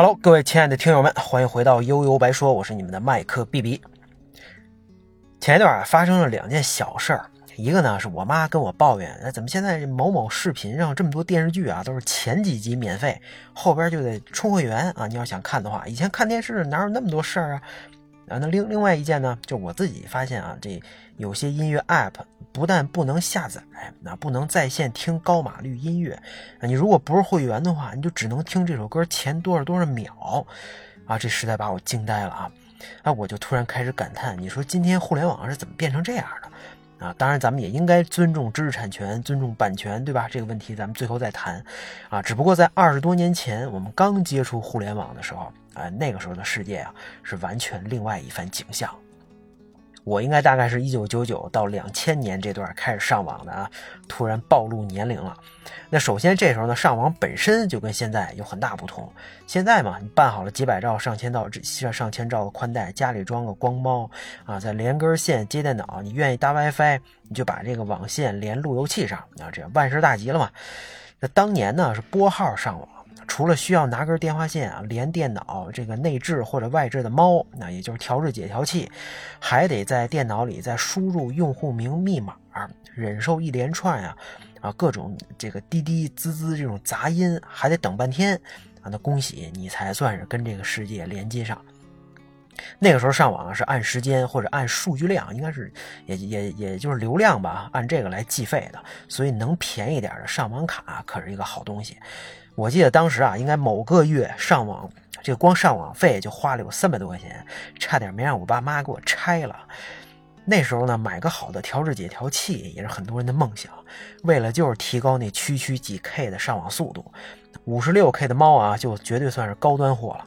哈喽各位亲爱的听友们，欢迎回到悠悠白说，我是你们的麦克 B B。前一段，发生了两件小事儿，一个呢是我妈跟我抱怨，那，怎么现在某某视频上这么多电视剧啊，都是前几集免费，后边就得充会员啊？你要想看的话，以前看电视哪有那么多事儿啊？啊，那另另外一件呢，就我自己发现啊，这有些音乐 App 不但不能下载，那不能在线听高码率音乐，你如果不是会员的话，你就只能听这首歌前多少多少秒，啊，这实在把我惊呆了啊！啊，我就突然开始感叹，你说今天互联网是怎么变成这样的？啊，当然咱们也应该尊重知识产权，尊重版权，对吧？这个问题咱们最后再谈。啊，只不过在二十多年前，我们刚接触互联网的时候，啊，那个时候的世界啊，是完全另外一番景象。我应该大概是一九九九到两千年这段开始上网的啊，突然暴露年龄了。那首先这时候呢，上网本身就跟现在有很大不同。现在嘛，你办好了几百兆、上千兆、上上千兆的宽带，家里装个光猫啊，再连根线接电脑，你愿意搭 WiFi，你就把这个网线连路由器上啊，这样万事大吉了嘛。那当年呢是拨号上网。除了需要拿根电话线啊连电脑这个内置或者外置的猫，那也就是调制解调器，还得在电脑里再输入用户名密码，忍受一连串呀啊各种这个滴滴滋滋这种杂音，还得等半天啊。那恭喜你才算是跟这个世界连接上。那个时候上网是按时间或者按数据量，应该是也也也就是流量吧，按这个来计费的。所以能便宜点的上网卡可是一个好东西。我记得当时啊，应该某个月上网，这个光上网费就花了有三百多块钱，差点没让我爸妈给我拆了。那时候呢，买个好的调制解调器也是很多人的梦想，为了就是提高那区区几 K 的上网速度，五十六 K 的猫啊，就绝对算是高端货了。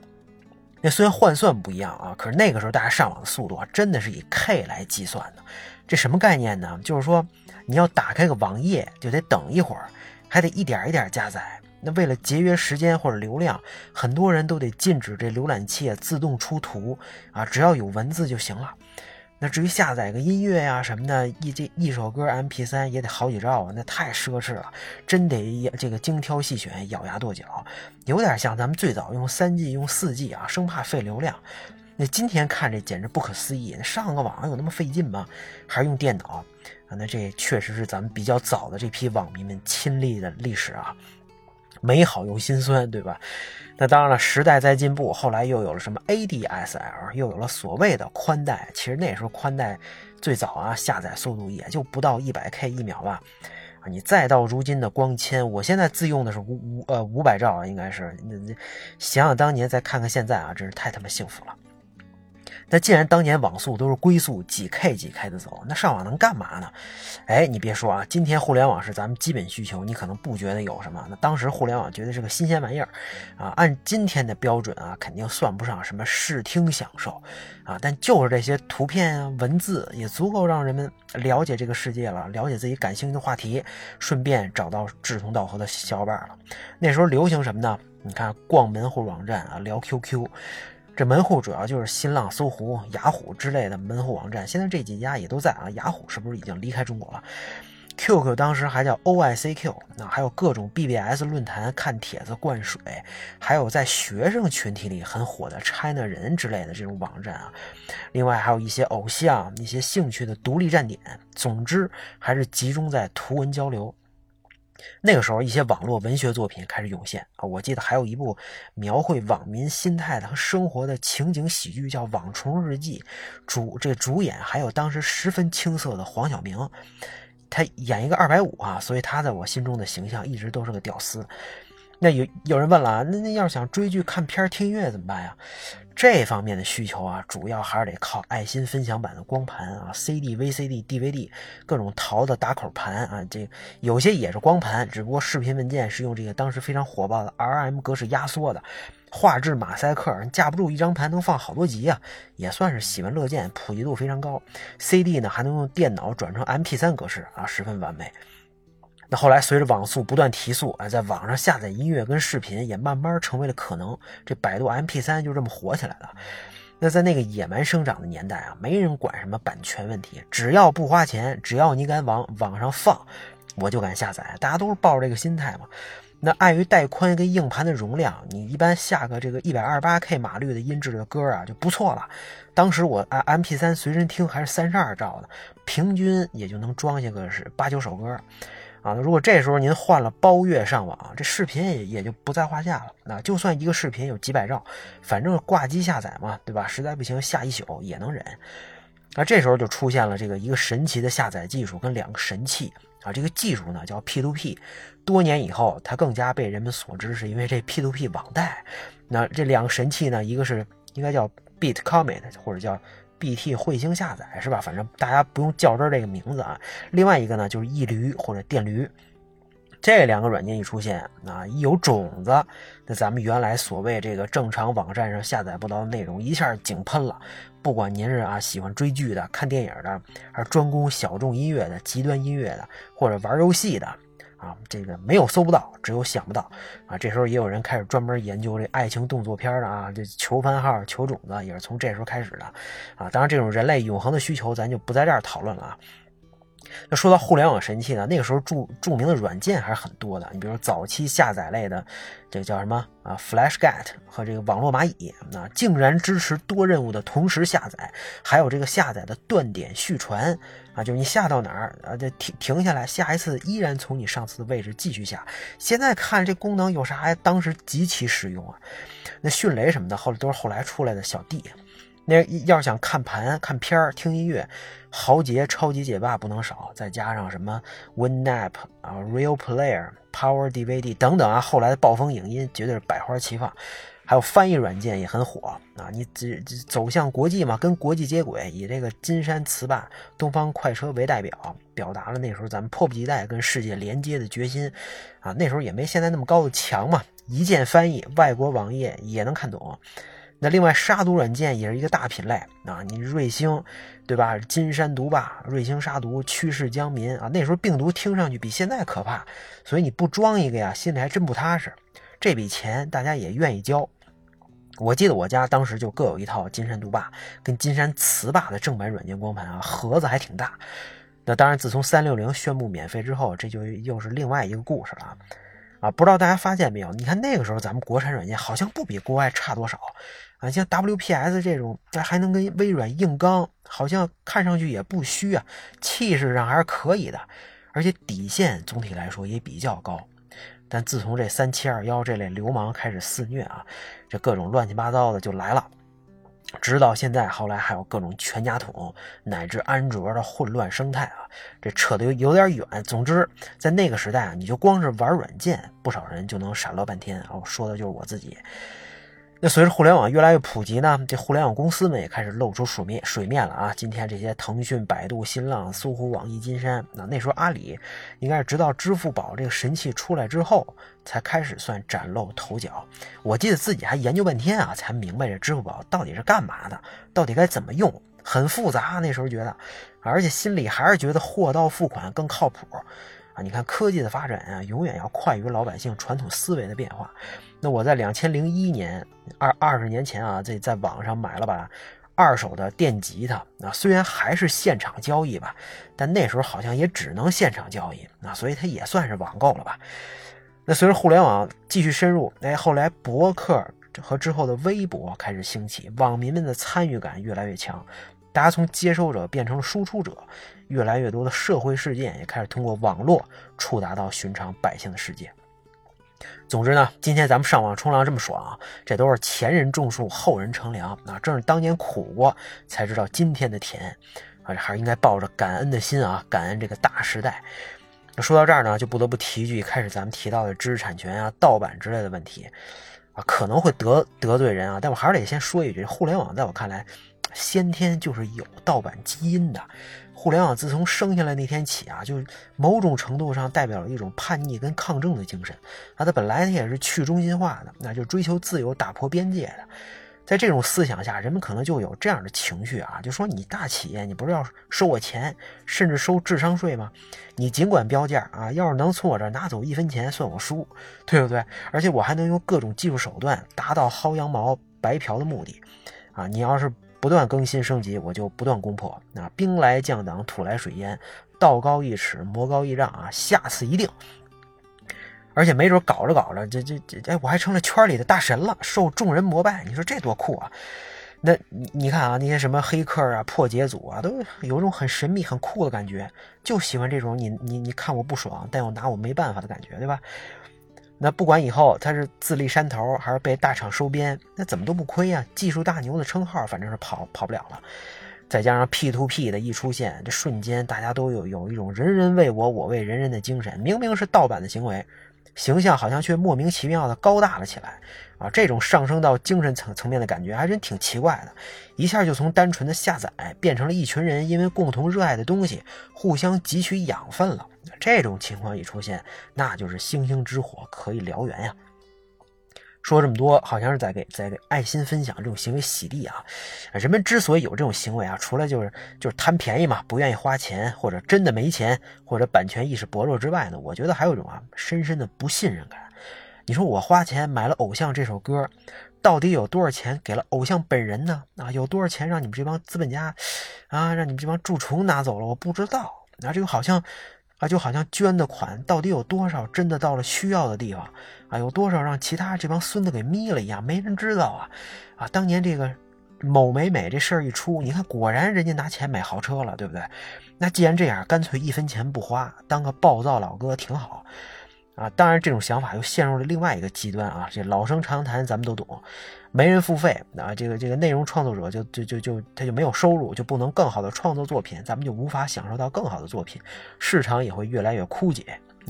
那虽然换算不一样啊，可是那个时候大家上网的速度啊，真的是以 K 来计算的。这什么概念呢？就是说你要打开个网页，就得等一会儿，还得一点一点加载。那为了节约时间或者流量，很多人都得禁止这浏览器自动出图啊，只要有文字就行了。那至于下载个音乐呀什么的，一这一首歌 MP3 也得好几兆啊，那太奢侈了，真得这个精挑细选，咬牙跺脚，有点像咱们最早用 3G 用 4G 啊，生怕费流量。那今天看这简直不可思议，那上个网有那么费劲吗？还是用电脑啊？那这确实是咱们比较早的这批网民们亲历的历史啊。美好又心酸，对吧？那当然了，时代在进步，后来又有了什么 ADSL，又有了所谓的宽带。其实那时候宽带最早啊，下载速度也就不到一百 K 一秒吧。你再到如今的光纤，我现在自用的是五五呃五百兆，应该是。那想想当年，再看看现在啊，真是太他妈幸福了。那既然当年网速都是龟速几 K 几 K 的走，那上网能干嘛呢？哎，你别说啊，今天互联网是咱们基本需求，你可能不觉得有什么。那当时互联网觉得是个新鲜玩意儿，啊，按今天的标准啊，肯定算不上什么视听享受，啊，但就是这些图片啊、文字也足够让人们了解这个世界了，了解自己感兴趣的话题，顺便找到志同道合的小伙伴了。那时候流行什么呢？你看逛门户网站啊，聊 QQ。这门户主要就是新浪、搜狐、雅虎之类的门户网站，现在这几家也都在啊。雅虎是不是已经离开中国了？QQ 当时还叫 OICQ，那还有各种 BBS 论坛看帖子灌水，还有在学生群体里很火的 China 人之类的这种网站啊。另外还有一些偶像、一些兴趣的独立站点，总之还是集中在图文交流。那个时候，一些网络文学作品开始涌现啊！我记得还有一部描绘网民心态的和生活的情景喜剧，叫《网虫日记》，主这主演还有当时十分青涩的黄晓明，他演一个二百五啊，所以他在我心中的形象一直都是个屌丝。那有有人问了啊，那那要是想追剧、看片、听音乐怎么办呀？这方面的需求啊，主要还是得靠爱心分享版的光盘啊、CD、VCD、DVD 各种淘的打口盘啊。这有些也是光盘，只不过视频文件是用这个当时非常火爆的 RM 格式压缩的，画质马赛克，架不住一张盘能放好多集啊，也算是喜闻乐见，普及度非常高。CD 呢，还能用电脑转成 MP3 格式啊，十分完美。那后来随着网速不断提速，哎，在网上下载音乐跟视频也慢慢成为了可能。这百度 MP3 就这么火起来了。那在那个野蛮生长的年代啊，没人管什么版权问题，只要不花钱，只要你敢往网上放，我就敢下载。大家都是抱着这个心态嘛。那碍于带宽跟硬盘的容量，你一般下个这个一百二十八 K 码率的音质的歌啊就不错了。当时我啊 MP 三随身听还是三十二兆的，平均也就能装下个是八九首歌。啊，如果这时候您换了包月上网，这视频也也就不在话下了。那就算一个视频有几百兆，反正挂机下载嘛，对吧？实在不行下一宿也能忍。那这时候就出现了这个一个神奇的下载技术跟两个神器。啊，这个技术呢叫 P2P，多年以后它更加被人们所知，是因为这 P2P 网贷。那这两个神器呢，一个是应该叫 Bitcomet 或者叫 BT 彗星下载，是吧？反正大家不用较真这个名字啊。另外一个呢就是一驴或者电驴。这两个软件一出现，啊，一有种子，那咱们原来所谓这个正常网站上下载不到的内容，一下井喷了。不管您是啊喜欢追剧的、看电影的，还是专攻小众音乐的、极端音乐的，或者玩游戏的，啊，这个没有搜不到，只有想不到。啊，这时候也有人开始专门研究这爱情动作片的啊，这求番号、求种子也是从这时候开始的。啊，当然这种人类永恒的需求，咱就不在这儿讨论了啊。那说到互联网神器呢，那个时候著著名的软件还是很多的。你比如早期下载类的，这个叫什么啊？FlashGet 和这个网络蚂蚁，那竟然支持多任务的同时下载，还有这个下载的断点续传啊，就是你下到哪儿啊，就停停下来，下一次依然从你上次的位置继续下。现在看这功能有啥呀？当时极其实用啊。那迅雷什么的，后来都是后来出来的小弟。那要是想看盘、看片儿、听音乐，豪杰超级解霸不能少，再加上什么 WinApp 啊、Real Player、Power DVD 等等啊，后来的暴风影音绝对是百花齐放。还有翻译软件也很火啊，你只走向国际嘛，跟国际接轨，以这个金山词霸、东方快车为代表，表达了那时候咱们迫不及待跟世界连接的决心啊。那时候也没现在那么高的墙嘛，一键翻译，外国网页也能看懂。那另外杀毒软件也是一个大品类啊，你瑞星，对吧？金山毒霸、瑞星杀毒趋势江民啊，那时候病毒听上去比现在可怕，所以你不装一个呀，心里还真不踏实。这笔钱大家也愿意交。我记得我家当时就各有一套金山毒霸跟金山词霸的正版软件光盘啊，盒子还挺大。那当然，自从三六零宣布免费之后，这就又是另外一个故事了。啊，不知道大家发现没有？你看那个时候咱们国产软件好像不比国外差多少啊，像 WPS 这种，还能跟微软硬刚，好像看上去也不虚啊，气势上还是可以的，而且底线总体来说也比较高。但自从这三七二幺这类流氓开始肆虐啊，这各种乱七八糟的就来了。直到现在，后来还有各种全家桶乃至安卓的混乱生态啊，这扯得有有点远。总之，在那个时代啊，你就光是玩软件，不少人就能傻乐半天。哦，说的就是我自己。那随着互联网越来越普及呢，这互联网公司们也开始露出水面水面了啊！今天这些腾讯、百度、新浪、搜狐、网易、金山，那那时候阿里应该是直到支付宝这个神器出来之后，才开始算崭露头角。我记得自己还研究半天啊，才明白这支付宝到底是干嘛的，到底该怎么用，很复杂。那时候觉得，而且心里还是觉得货到付款更靠谱。啊，你看科技的发展啊，永远要快于老百姓传统思维的变化。那我在两千零一年二二十年前啊，在在网上买了把二手的电吉他。啊，虽然还是现场交易吧，但那时候好像也只能现场交易。啊，所以它也算是网购了吧。那随着互联网继续深入，哎，后来博客和之后的微博开始兴起，网民们的参与感越来越强。大家从接收者变成了输出者，越来越多的社会事件也开始通过网络触达到寻常百姓的世界。总之呢，今天咱们上网冲浪这么爽，这都是前人种树，后人乘凉啊！正是当年苦过，才知道今天的甜啊！还是应该抱着感恩的心啊，感恩这个大时代。那说到这儿呢，就不得不提一句，开始咱们提到的知识产权啊、盗版之类的问题啊，可能会得得罪人啊，但我还是得先说一句：互联网在我看来。先天就是有盗版基因的，互联网自从生下来那天起啊，就某种程度上代表了一种叛逆跟抗争的精神。啊，它本来它也是去中心化的，那就追求自由、打破边界的。在这种思想下，人们可能就有这样的情绪啊，就说你大企业，你不是要收我钱，甚至收智商税吗？你尽管标价啊，要是能从我这拿走一分钱，算我输，对不对？而且我还能用各种技术手段达到薅羊毛、白嫖的目的，啊，你要是。不断更新升级，我就不断攻破。那兵来将挡，土来水淹，道高一尺，魔高一丈啊！下次一定。而且没准搞着搞着，这这这，哎，我还成了圈里的大神了，受众人膜拜。你说这多酷啊！那你你看啊，那些什么黑客啊、破解组啊，都有种很神秘、很酷的感觉，就喜欢这种你你你看我不爽，但又拿我没办法的感觉，对吧？那不管以后他是自立山头，还是被大厂收编，那怎么都不亏啊！技术大牛的称号，反正是跑跑不了了。再加上 P to P 的一出现，这瞬间大家都有有一种人人为我，我为人人的精神。明明是盗版的行为，形象好像却莫名其妙的高大了起来啊！这种上升到精神层层面的感觉，还真挺奇怪的。一下就从单纯的下载，变成了一群人因为共同热爱的东西，互相汲取养分了。这种情况一出现，那就是星星之火可以燎原呀。说这么多，好像是在给在给爱心分享这种行为洗地啊！人们之所以有这种行为啊，除了就是就是贪便宜嘛，不愿意花钱，或者真的没钱，或者版权意识薄弱之外呢，我觉得还有一种啊，深深的不信任感。你说我花钱买了《偶像》这首歌，到底有多少钱给了偶像本人呢？啊，有多少钱让你们这帮资本家啊，让你们这帮蛀虫拿走了？我不知道。啊，这个好像。啊，就好像捐的款到底有多少真的到了需要的地方啊？有多少让其他这帮孙子给眯了一样，没人知道啊！啊，当年这个某美美这事儿一出，你看果然人家拿钱买豪车了，对不对？那既然这样，干脆一分钱不花，当个暴躁老哥挺好。啊，当然这种想法又陷入了另外一个极端啊！这老生常谈，咱们都懂，没人付费啊，这个这个内容创作者就就就就他就没有收入，就不能更好的创作作品，咱们就无法享受到更好的作品，市场也会越来越枯竭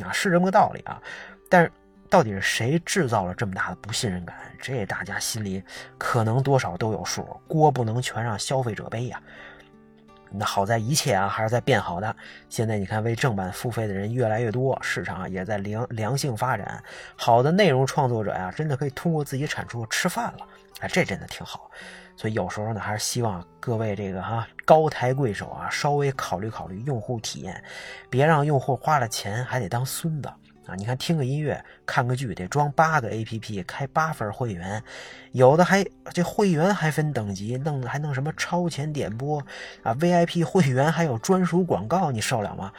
啊，是这么个道理啊！但是到底是谁制造了这么大的不信任感？这大家心里可能多少都有数，锅不能全让消费者背呀。那好在一切啊还是在变好的。现在你看，为正版付费的人越来越多，市场也在良良性发展。好的内容创作者呀，真的可以通过自己产出吃饭了。哎，这真的挺好。所以有时候呢，还是希望各位这个哈高抬贵手啊，稍微考虑考虑用户体验，别让用户花了钱还得当孙子。啊，你看，听个音乐、看个剧得装八个 APP，开八份会员，有的还这会员还分等级，弄还弄什么超前点播啊，VIP 会员还有专属广告，你受了吗？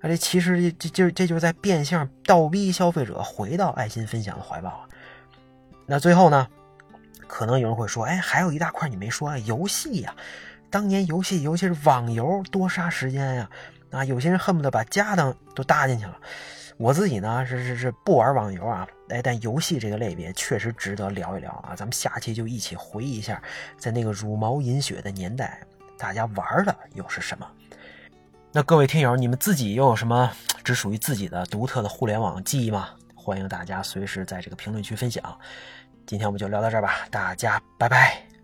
啊，这其实这就这就是在变相倒逼消费者回到爱心分享的怀抱啊。那最后呢，可能有人会说，哎，还有一大块你没说啊，游戏呀，当年游戏尤其是网游多杀时间呀，啊，有些人恨不得把家当都搭进去了。我自己呢是是是不玩网游啊，哎，但游戏这个类别确实值得聊一聊啊。咱们下期就一起回忆一下，在那个茹毛饮血的年代，大家玩的又是什么？那各位听友，你们自己又有什么只属于自己的独特的互联网记忆吗？欢迎大家随时在这个评论区分享。今天我们就聊到这儿吧，大家拜拜。